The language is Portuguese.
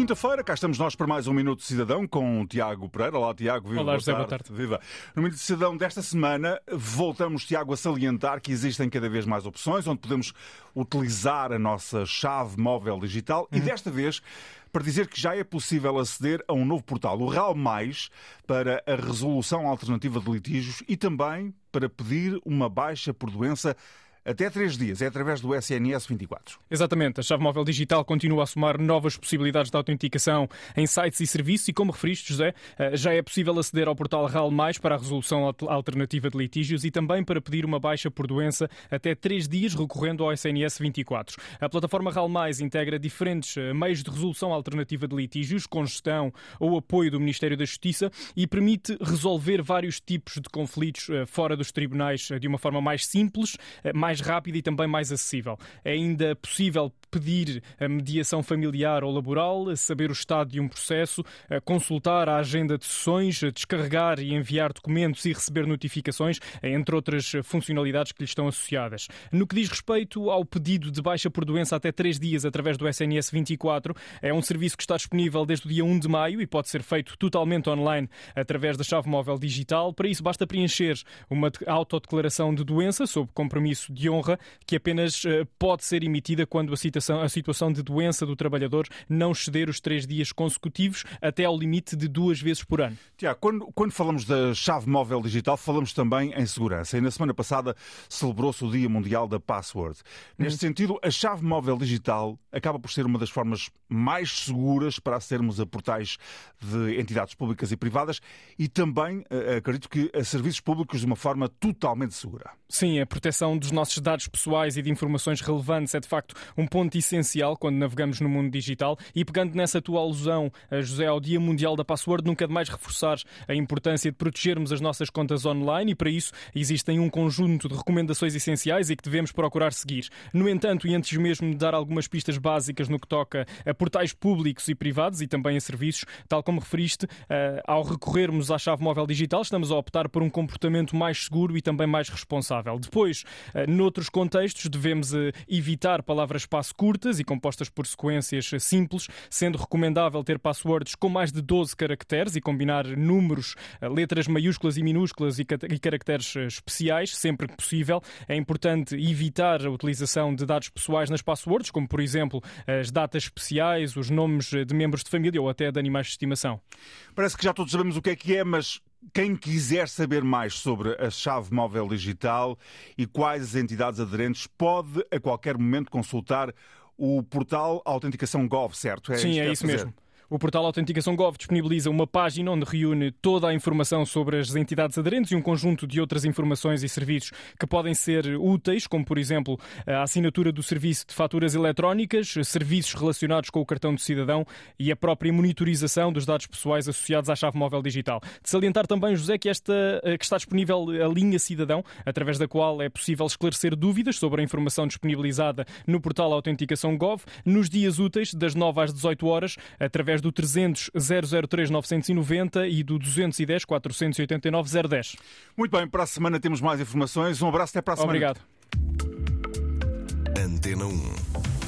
Quinta-feira, cá estamos nós para mais um Minuto Cidadão com o Tiago Pereira. Olá, Tiago. Viva, Olá, José, boa tarde. Viva. No Minuto Cidadão desta semana, voltamos, Tiago, a salientar que existem cada vez mais opções onde podemos utilizar a nossa chave móvel digital uhum. e desta vez para dizer que já é possível aceder a um novo portal, o RAL Mais, para a resolução alternativa de litígios e também para pedir uma baixa por doença até três dias. É através do SNS 24. Exatamente. A chave móvel digital continua a somar novas possibilidades de autenticação em sites e serviços e, como referiste, José, eh, já é possível aceder ao portal RAL Mais para a resolução alternativa de litígios e também para pedir uma baixa por doença até três dias recorrendo ao SNS 24. A plataforma RAL Mais integra diferentes eh, meios de resolução alternativa de litígios, com gestão ou apoio do Ministério da Justiça e permite resolver vários tipos de conflitos eh, fora dos tribunais de uma forma mais simples, mais mais rápida e também mais acessível. É ainda possível pedir a mediação familiar ou laboral, saber o estado de um processo, consultar a agenda de sessões, descarregar e enviar documentos e receber notificações, entre outras funcionalidades que lhe estão associadas. No que diz respeito ao pedido de baixa por doença até 3 dias através do SNS 24, é um serviço que está disponível desde o dia 1 de maio e pode ser feito totalmente online através da chave móvel digital. Para isso, basta preencher uma autodeclaração de doença sob compromisso de honra que apenas eh, pode ser emitida quando a citação situação, a situação de doença do trabalhador não exceder os três dias consecutivos até ao limite de duas vezes por ano. Tiago, quando, quando falamos da chave móvel digital, falamos também em segurança. E na semana passada celebrou-se o Dia Mundial da Password. Neste hum. sentido, a chave móvel digital acaba por ser uma das formas mais seguras para acedermos a portais de entidades públicas e privadas e também, eh, acredito que, a serviços públicos de uma forma totalmente segura. Sim, a proteção dos nossos dados pessoais e de informações relevantes é de facto um ponto essencial quando navegamos no mundo digital e pegando nessa tua alusão, eh, José, ao Dia Mundial da Password, nunca de mais reforçar a importância de protegermos as nossas contas online e para isso existem um conjunto de recomendações essenciais e que devemos procurar seguir. No entanto, e antes mesmo de dar algumas pistas básicas no que toca a portais públicos e privados e também a serviços, tal como referiste, eh, ao recorrermos à chave móvel digital, estamos a optar por um comportamento mais seguro e também mais responsável. Depois, eh, noutros contextos, devemos evitar palavras-passe curtas e compostas por sequências simples, sendo recomendável ter passwords com mais de 12 caracteres e combinar números, eh, letras maiúsculas e minúsculas e caracteres eh, especiais, sempre que possível. É importante evitar a utilização de dados pessoais nas passwords, como por exemplo as datas especiais, os nomes de membros de família ou até de animais de estimação. Parece que já todos sabemos o que é que é, mas quem quiser saber mais sobre a chave móvel digital e quais as entidades aderentes pode a qualquer momento consultar o portal Autenticação Gov, certo? É Sim, é isso mesmo. O portal Autenticação Gov disponibiliza uma página onde reúne toda a informação sobre as entidades aderentes e um conjunto de outras informações e serviços que podem ser úteis, como por exemplo a assinatura do serviço de faturas eletrónicas, serviços relacionados com o cartão de cidadão e a própria monitorização dos dados pessoais associados à chave móvel digital. De salientar também, José, que, esta, eh, que está disponível a linha Cidadão, através da qual é possível esclarecer dúvidas sobre a informação disponibilizada no portal Autenticação Gov nos dias úteis, das 9 às 18 horas, através através do 300 003 990 e do 210 489 010. Muito bem, para a semana temos mais informações. Um abraço, até para a semana. Obrigado. Antena 1.